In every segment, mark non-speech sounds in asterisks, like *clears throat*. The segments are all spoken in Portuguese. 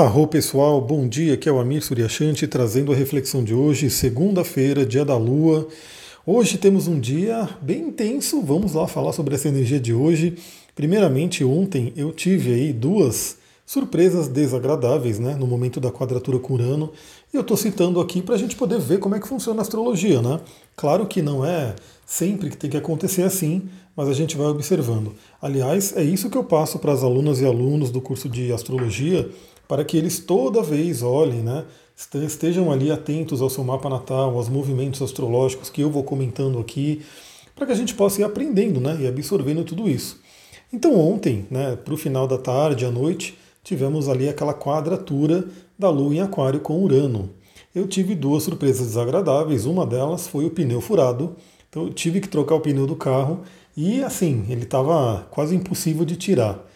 Arro pessoal, bom dia, aqui é o Amir Suryashanti trazendo a reflexão de hoje, segunda-feira, dia da lua. Hoje temos um dia bem intenso, vamos lá falar sobre essa energia de hoje. Primeiramente, ontem eu tive aí duas surpresas desagradáveis né, no momento da quadratura com Urano, e eu estou citando aqui para a gente poder ver como é que funciona a astrologia. Né? Claro que não é sempre que tem que acontecer assim, mas a gente vai observando. Aliás, é isso que eu passo para as alunas e alunos do curso de astrologia para que eles toda vez olhem, né, estejam ali atentos ao seu mapa natal, aos movimentos astrológicos que eu vou comentando aqui, para que a gente possa ir aprendendo né, e absorvendo tudo isso. Então ontem, né, para o final da tarde, à noite, tivemos ali aquela quadratura da Lua em Aquário com Urano. Eu tive duas surpresas desagradáveis, uma delas foi o pneu furado, então eu tive que trocar o pneu do carro e assim, ele estava quase impossível de tirar.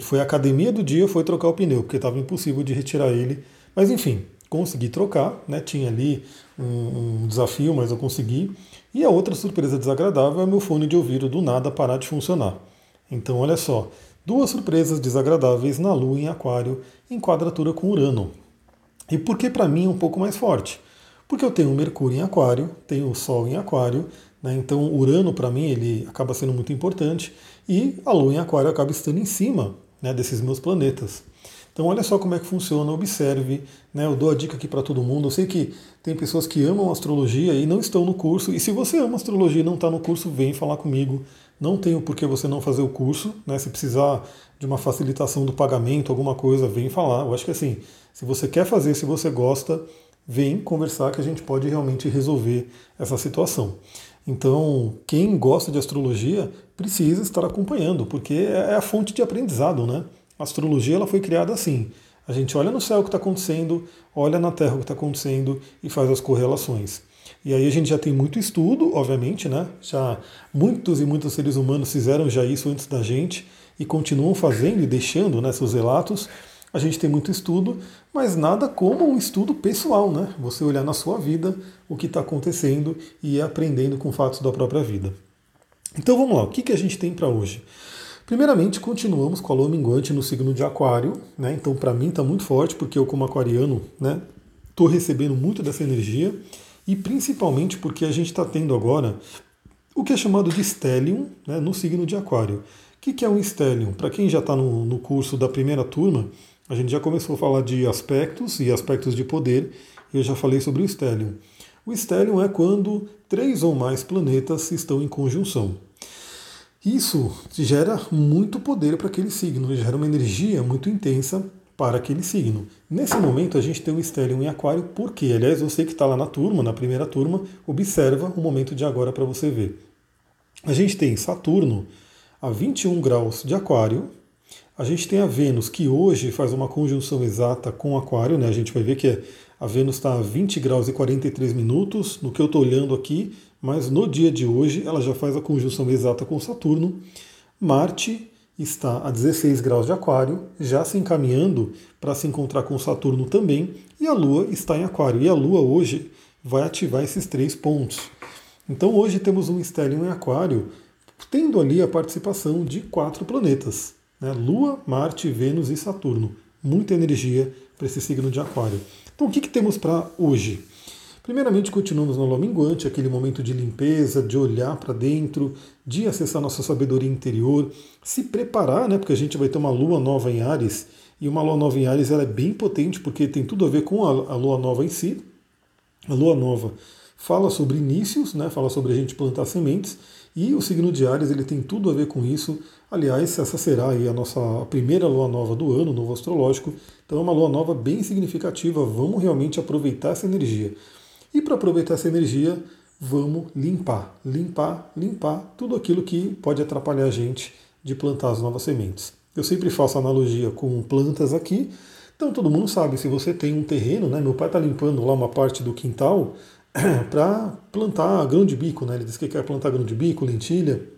Foi a academia do dia, foi trocar o pneu, porque estava impossível de retirar ele. Mas enfim, consegui trocar, né? Tinha ali um, um, desafio, mas eu consegui. E a outra surpresa desagradável é meu fone de ouvido do nada parar de funcionar. Então, olha só, duas surpresas desagradáveis na Lua em Aquário em quadratura com Urano. E por que para mim é um pouco mais forte? Porque eu tenho Mercúrio em Aquário, tenho o Sol em Aquário, né? então Urano para mim ele acaba sendo muito importante e a Lua em Aquário acaba estando em cima né, desses meus planetas. Então olha só como é que funciona, observe, né, eu dou a dica aqui para todo mundo. Eu sei que tem pessoas que amam astrologia e não estão no curso. E se você ama astrologia e não está no curso, vem falar comigo. Não tenho por que você não fazer o curso. Né, se precisar de uma facilitação do pagamento, alguma coisa, vem falar. Eu acho que assim, se você quer fazer, se você gosta, vem conversar que a gente pode realmente resolver essa situação. Então, quem gosta de astrologia precisa estar acompanhando, porque é a fonte de aprendizado, né? A astrologia ela foi criada assim. A gente olha no céu o que está acontecendo, olha na Terra o que está acontecendo e faz as correlações. E aí a gente já tem muito estudo, obviamente, né? Já muitos e muitos seres humanos fizeram já isso antes da gente e continuam fazendo e deixando né, seus relatos. A gente tem muito estudo, mas nada como um estudo pessoal, né? Você olhar na sua vida o que está acontecendo e ir aprendendo com fatos da própria vida. Então vamos lá, o que, que a gente tem para hoje? Primeiramente, continuamos com a lua minguante no signo de Aquário, né? Então, para mim está muito forte, porque eu, como aquariano, né, estou recebendo muito dessa energia, e principalmente porque a gente está tendo agora o que é chamado de stellium né, no signo de Aquário. O que, que é um stellium? Para quem já está no, no curso da primeira turma, a gente já começou a falar de aspectos e aspectos de poder, eu já falei sobre o stellium. O stellium é quando três ou mais planetas estão em conjunção. Isso gera muito poder para aquele signo, gera uma energia muito intensa para aquele signo. Nesse momento a gente tem um stellium em aquário, porque, aliás, você que está lá na turma, na primeira turma, observa o momento de agora para você ver. A gente tem Saturno a 21 graus de aquário, a gente tem a Vênus, que hoje faz uma conjunção exata com Aquário, né? A gente vai ver que a Vênus está a 20 graus e 43 minutos, no que eu estou olhando aqui, mas no dia de hoje ela já faz a conjunção exata com Saturno. Marte está a 16 graus de Aquário, já se encaminhando para se encontrar com Saturno também, e a Lua está em Aquário. E a Lua hoje vai ativar esses três pontos. Então hoje temos um estélio em Aquário, tendo ali a participação de quatro planetas. Né? Lua, Marte, Vênus e Saturno. Muita energia para esse signo de Aquário. Então, o que, que temos para hoje? Primeiramente, continuamos no lua minguante, aquele momento de limpeza, de olhar para dentro, de acessar nossa sabedoria interior, se preparar, né? Porque a gente vai ter uma lua nova em Ares, e uma lua nova em Ares ela é bem potente, porque tem tudo a ver com a, a lua nova em si. A lua nova fala sobre inícios, né? Fala sobre a gente plantar sementes, e o signo de Ares ele tem tudo a ver com isso. Aliás, essa será a nossa primeira lua nova do ano, novo astrológico. Então é uma lua nova bem significativa. Vamos realmente aproveitar essa energia. E para aproveitar essa energia, vamos limpar, limpar, limpar tudo aquilo que pode atrapalhar a gente de plantar as novas sementes. Eu sempre faço analogia com plantas aqui. Então todo mundo sabe, se você tem um terreno, né? Meu pai está limpando lá uma parte do quintal *clears throat* para plantar grão de bico, né? Ele disse que quer plantar grão de bico, lentilha.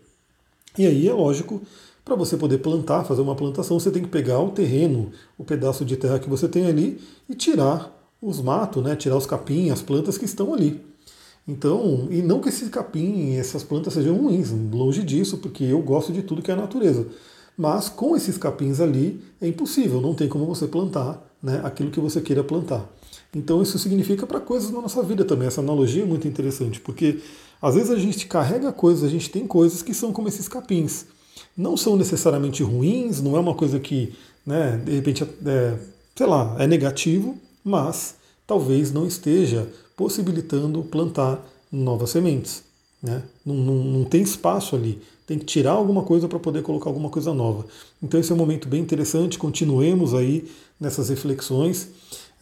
E aí é lógico, para você poder plantar, fazer uma plantação, você tem que pegar o terreno, o pedaço de terra que você tem ali e tirar os matos, né? Tirar os capim, as plantas que estão ali. Então, e não que esse capim, essas plantas sejam ruins, longe disso, porque eu gosto de tudo que é a natureza. Mas com esses capins ali é impossível, não tem como você plantar né, aquilo que você queira plantar. Então isso significa para coisas na nossa vida também. Essa analogia é muito interessante, porque às vezes a gente carrega coisas, a gente tem coisas que são como esses capins. Não são necessariamente ruins, não é uma coisa que, né, de repente, é, sei lá, é negativo, mas talvez não esteja possibilitando plantar novas sementes. Né? Não, não, não tem espaço ali. Tem que tirar alguma coisa para poder colocar alguma coisa nova. Então esse é um momento bem interessante. Continuemos aí nessas reflexões.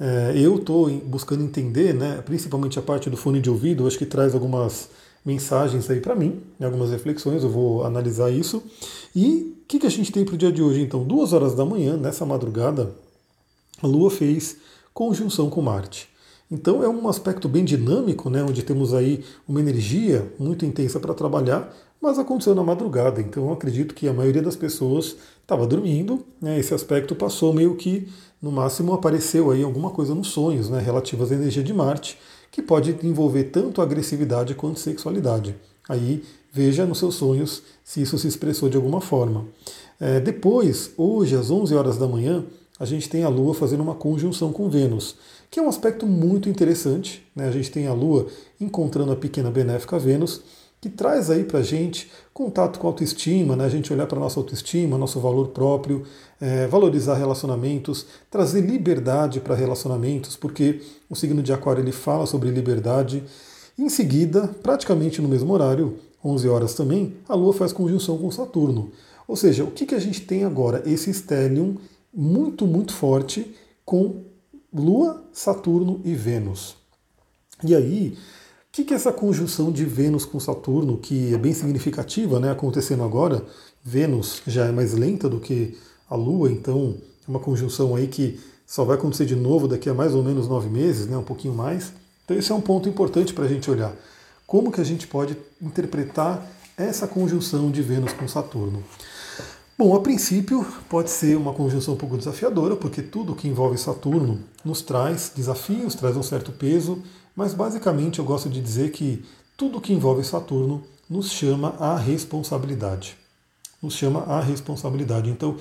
É, eu estou buscando entender, né, principalmente a parte do fone de ouvido, acho que traz algumas mensagens aí para mim, né, algumas reflexões, eu vou analisar isso. E o que, que a gente tem para o dia de hoje? Então, duas horas da manhã, nessa madrugada, a Lua fez conjunção com Marte. Então é um aspecto bem dinâmico, né, onde temos aí uma energia muito intensa para trabalhar, mas aconteceu na madrugada, então eu acredito que a maioria das pessoas estava dormindo, né, esse aspecto passou meio que, no máximo, apareceu aí alguma coisa nos sonhos, né, relativas à energia de Marte, que pode envolver tanto agressividade quanto sexualidade. Aí veja nos seus sonhos se isso se expressou de alguma forma. É, depois, hoje às 11 horas da manhã, a gente tem a Lua fazendo uma conjunção com Vênus, que é um aspecto muito interessante. Né? A gente tem a Lua encontrando a pequena benéfica Vênus, que traz aí para a gente contato com autoestima, né? a gente olhar para nossa autoestima, nosso valor próprio, é, valorizar relacionamentos, trazer liberdade para relacionamentos, porque o signo de Aquário ele fala sobre liberdade. Em seguida, praticamente no mesmo horário, 11 horas também, a Lua faz conjunção com Saturno. Ou seja, o que, que a gente tem agora? Esse stellium muito, muito forte com Lua, Saturno e Vênus. E aí, que, que é essa conjunção de Vênus com Saturno, que é bem significativa, né, acontecendo agora? Vênus já é mais lenta do que a Lua, então é uma conjunção aí que só vai acontecer de novo daqui a mais ou menos nove meses, né, um pouquinho mais. Então esse é um ponto importante para a gente olhar. Como que a gente pode interpretar essa conjunção de Vênus com Saturno? Bom, a princípio pode ser uma conjunção um pouco desafiadora, porque tudo que envolve Saturno nos traz desafios, traz um certo peso, mas basicamente eu gosto de dizer que tudo que envolve Saturno nos chama à responsabilidade. Nos chama à responsabilidade. Então,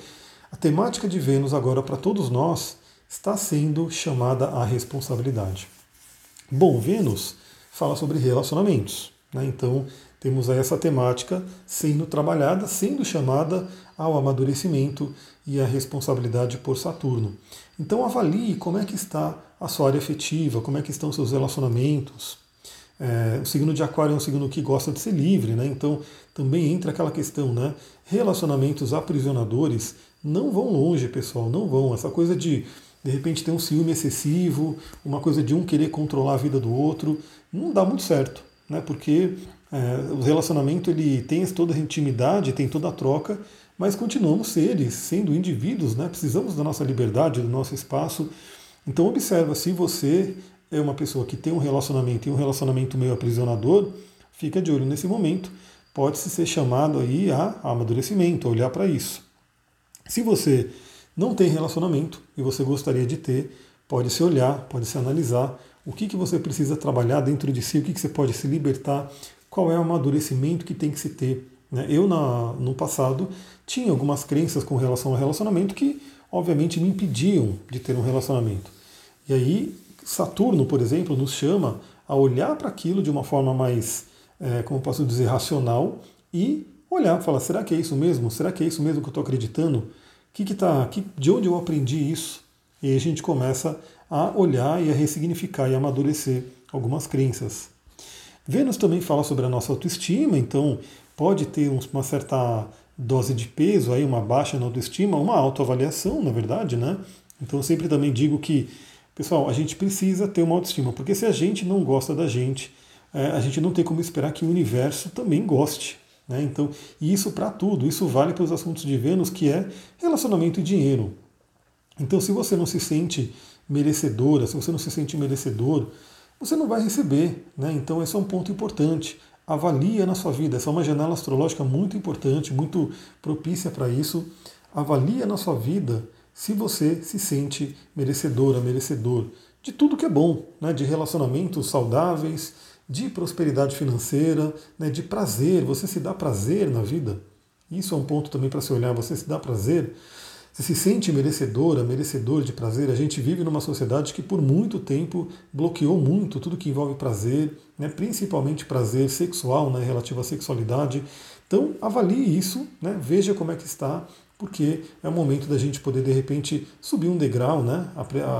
a temática de Vênus agora para todos nós está sendo chamada à responsabilidade. Bom, Vênus fala sobre relacionamentos. Né? Então, temos aí essa temática sendo trabalhada, sendo chamada ao amadurecimento e à responsabilidade por Saturno. Então avalie como é que está a sua área afetiva, como é que estão seus relacionamentos. É, o signo de Aquário é um signo que gosta de ser livre, né? Então também entra aquela questão, né? Relacionamentos aprisionadores não vão longe, pessoal, não vão. Essa coisa de de repente ter um ciúme excessivo, uma coisa de um querer controlar a vida do outro, não dá muito certo, né? Porque é, o relacionamento ele tem toda a intimidade, tem toda a troca, mas continuamos seres, sendo indivíduos, né? precisamos da nossa liberdade, do nosso espaço. Então observa, se você é uma pessoa que tem um relacionamento e um relacionamento meio aprisionador, fica de olho nesse momento. Pode-se ser chamado aí a amadurecimento, a olhar para isso. Se você não tem relacionamento e você gostaria de ter, pode se olhar, pode se analisar o que, que você precisa trabalhar dentro de si, o que, que você pode se libertar, qual é o amadurecimento que tem que se ter né? Eu, na, no passado, tinha algumas crenças com relação ao relacionamento que, obviamente, me impediam de ter um relacionamento. E aí, Saturno, por exemplo, nos chama a olhar para aquilo de uma forma mais, é, como posso dizer, racional e olhar, falar: será que é isso mesmo? Será que é isso mesmo que eu estou acreditando? Que que tá, que, de onde eu aprendi isso? E aí a gente começa a olhar e a ressignificar e amadurecer algumas crenças. Vênus também fala sobre a nossa autoestima, então pode ter uma certa dose de peso, aí uma baixa na autoestima, uma autoavaliação, na verdade, né? Então eu sempre também digo que, pessoal, a gente precisa ter uma autoestima, porque se a gente não gosta da gente, é, a gente não tem como esperar que o universo também goste. Né? Então, e isso para tudo, isso vale para os assuntos de Vênus, que é relacionamento e dinheiro. Então, se você não se sente merecedora, se você não se sente merecedor, você não vai receber. Né? Então, esse é um ponto importante avalia na sua vida. Essa é uma janela astrológica muito importante, muito propícia para isso. Avalia na sua vida se você se sente merecedora, merecedor de tudo que é bom, né? de relacionamentos saudáveis, de prosperidade financeira, né? de prazer. Você se dá prazer na vida. Isso é um ponto também para se olhar. Você se dá prazer? Você se sente merecedora, merecedor de prazer? A gente vive numa sociedade que por muito tempo bloqueou muito tudo que envolve prazer, né? principalmente prazer sexual, né? relativo à sexualidade. Então avalie isso, né? veja como é que está, porque é o momento da gente poder de repente subir um degrau, né?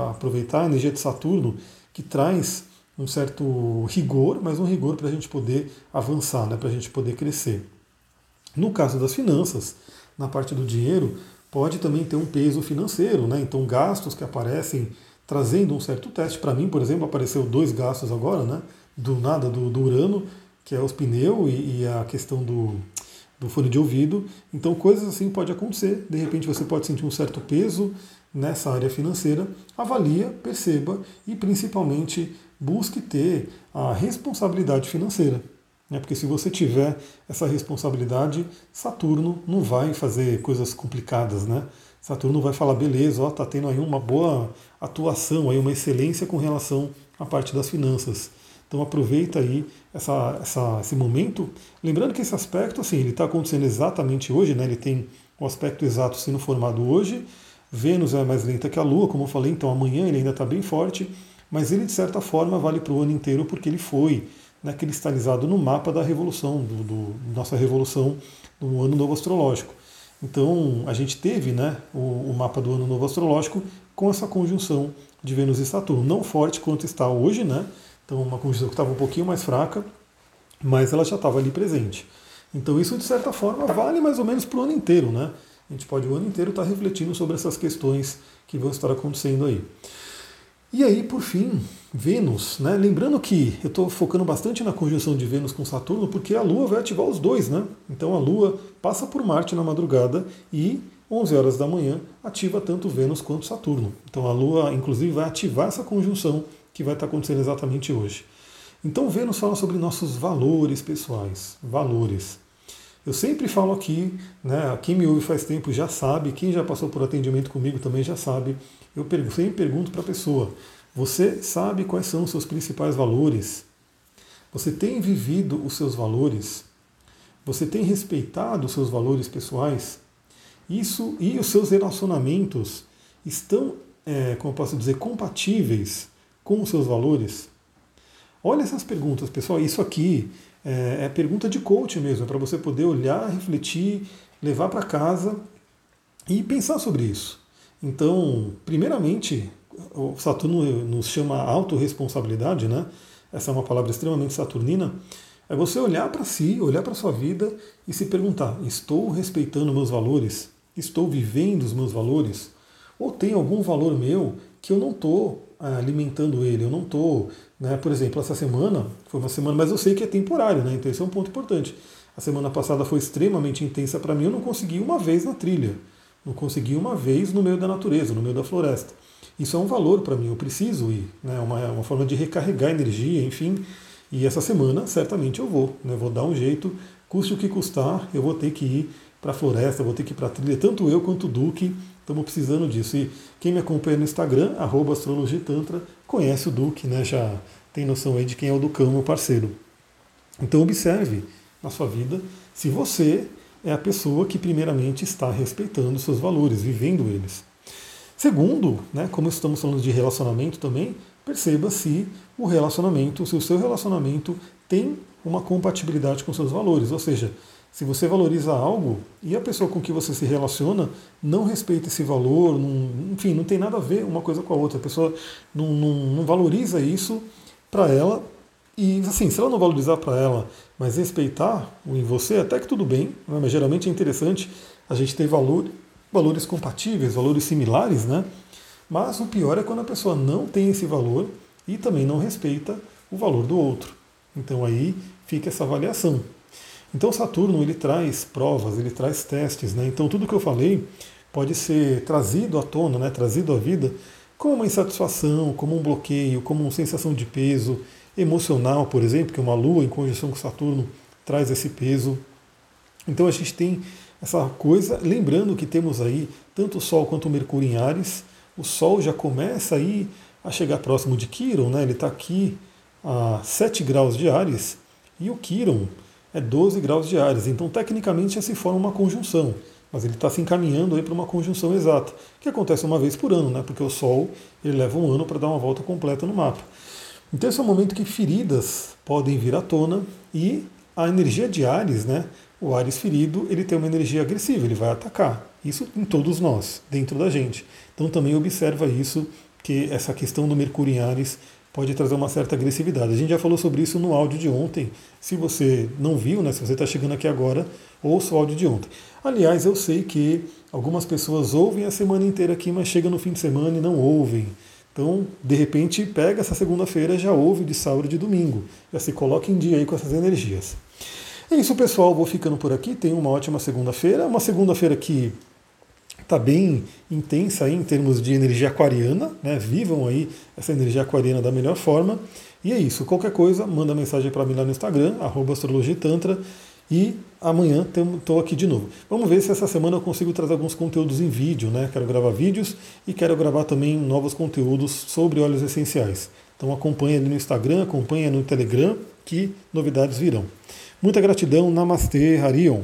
aproveitar a energia de Saturno que traz um certo rigor, mas um rigor para a gente poder avançar, né? para a gente poder crescer. No caso das finanças, na parte do dinheiro, pode também ter um peso financeiro, né? Então gastos que aparecem trazendo um certo teste. Para mim, por exemplo, apareceu dois gastos agora, né? Do nada do, do Urano, que é os pneus e, e, a questão do, do fone de ouvido. Então coisas assim pode acontecer. De repente você pode sentir um certo peso nessa área financeira. Avalia, perceba e principalmente busque ter a responsabilidade financeira. Né? Porque se você tiver essa responsabilidade, Saturno não vai fazer coisas complicadas, né? Saturno vai falar, beleza, ó, tá tendo aí uma boa atuação, aí uma excelência com relação à parte das finanças. Então aproveita aí essa, essa, esse momento. Lembrando que esse aspecto, assim, ele está acontecendo exatamente hoje, né? Ele tem o um aspecto exato sendo formado hoje. Vênus é mais lenta que a Lua, como eu falei, então amanhã ele ainda está bem forte, mas ele de certa forma vale para o ano inteiro porque ele foi né, cristalizado no mapa da revolução, do, do, nossa revolução do ano novo astrológico. Então a gente teve né, o, o, mapa do ano novo astrológico com essa conjunção de Vênus e Saturno, não forte quanto está hoje, né? Então uma conjunção que estava um pouquinho mais fraca, mas ela já estava ali presente. Então isso de certa forma vale mais ou menos para o ano inteiro, né? A gente pode o ano inteiro estar refletindo sobre essas questões que vão estar acontecendo aí. E aí, por fim, Vênus, né? Lembrando que eu estou focando bastante na conjunção de Vênus com Saturno, porque a Lua vai ativar os dois, né? Então a Lua passa por Marte na madrugada e 11 horas da manhã ativa tanto Vênus quanto Saturno. Então a Lua, inclusive, vai ativar essa conjunção que vai estar acontecendo exatamente hoje. Então Vênus fala sobre nossos valores pessoais, valores. Eu sempre falo aqui, né, quem me ouve faz tempo já sabe, quem já passou por atendimento comigo também já sabe, eu sempre pergunto para a pessoa: você sabe quais são os seus principais valores? Você tem vivido os seus valores? Você tem respeitado os seus valores pessoais? Isso e os seus relacionamentos estão, é, como posso dizer, compatíveis com os seus valores? Olha essas perguntas, pessoal. Isso aqui é, é pergunta de coach mesmo, é para você poder olhar, refletir, levar para casa e pensar sobre isso. Então, primeiramente, o Saturno nos chama autorresponsabilidade, né? Essa é uma palavra extremamente saturnina. É você olhar para si, olhar para sua vida e se perguntar: estou respeitando meus valores? Estou vivendo os meus valores? Ou tem algum valor meu que eu não estou eh, alimentando ele? Eu não estou, né? Por exemplo, essa semana foi uma semana, mas eu sei que é temporário, né? Então esse é um ponto importante. A semana passada foi extremamente intensa para mim, eu não consegui uma vez na trilha. Não consegui uma vez no meio da natureza, no meio da floresta. Isso é um valor para mim, eu preciso ir. Né? É uma, uma forma de recarregar energia, enfim. E essa semana, certamente eu vou. Né? Vou dar um jeito, custe o que custar, eu vou ter que ir para a floresta, vou ter que ir para a trilha. Tanto eu quanto o Duque estamos precisando disso. E quem me acompanha no Instagram, astrologitantra, conhece o Duque, né? já tem noção aí de quem é o Ducão, meu parceiro. Então observe na sua vida se você é a pessoa que primeiramente está respeitando seus valores, vivendo eles. Segundo, né, como estamos falando de relacionamento também, perceba se o relacionamento, se o seu relacionamento tem uma compatibilidade com seus valores, ou seja, se você valoriza algo e a pessoa com que você se relaciona não respeita esse valor, não, enfim, não tem nada a ver uma coisa com a outra, a pessoa não, não, não valoriza isso para ela, e assim, se ela não valorizar para ela, mas respeitar em você, até que tudo bem, né? mas geralmente é interessante a gente ter valor, valores compatíveis, valores similares, né? Mas o pior é quando a pessoa não tem esse valor e também não respeita o valor do outro. Então aí fica essa avaliação. Então Saturno ele traz provas, ele traz testes, né? Então tudo que eu falei pode ser trazido à tona, né? Trazido à vida como uma insatisfação, como um bloqueio, como uma sensação de peso, emocional, por exemplo, que uma Lua em conjunção com Saturno traz esse peso. Então a gente tem essa coisa, lembrando que temos aí tanto o Sol quanto o Mercúrio em Ares. O Sol já começa aí a chegar próximo de Quiron, né? ele está aqui a 7 graus de Ares, e o Quiron é 12 graus de Ares. Então, tecnicamente, já se forma uma conjunção, mas ele está se encaminhando para uma conjunção exata, que acontece uma vez por ano, né? porque o Sol ele leva um ano para dar uma volta completa no mapa. Então, esse é o momento que feridas podem vir à tona e a energia de Ares, né? o Ares ferido, ele tem uma energia agressiva, ele vai atacar. Isso em todos nós, dentro da gente. Então, também observa isso, que essa questão do Mercúrio em Ares pode trazer uma certa agressividade. A gente já falou sobre isso no áudio de ontem. Se você não viu, né, se você está chegando aqui agora, ouça o áudio de ontem. Aliás, eu sei que algumas pessoas ouvem a semana inteira aqui, mas chega no fim de semana e não ouvem. Então, de repente, pega essa segunda-feira, já ouve de sábado e de domingo. Já se coloca em dia aí com essas energias. É isso, pessoal. Vou ficando por aqui. Tenha uma ótima segunda-feira. Uma segunda-feira que está bem intensa aí em termos de energia aquariana, né? Vivam aí essa energia aquariana da melhor forma. E é isso. Qualquer coisa, manda mensagem para mim lá no Instagram, astrologitantra. E amanhã estou aqui de novo. Vamos ver se essa semana eu consigo trazer alguns conteúdos em vídeo, né? Quero gravar vídeos e quero gravar também novos conteúdos sobre óleos essenciais. Então acompanhe ali no Instagram, acompanhe no Telegram, que novidades virão. Muita gratidão, Namastê, Harion.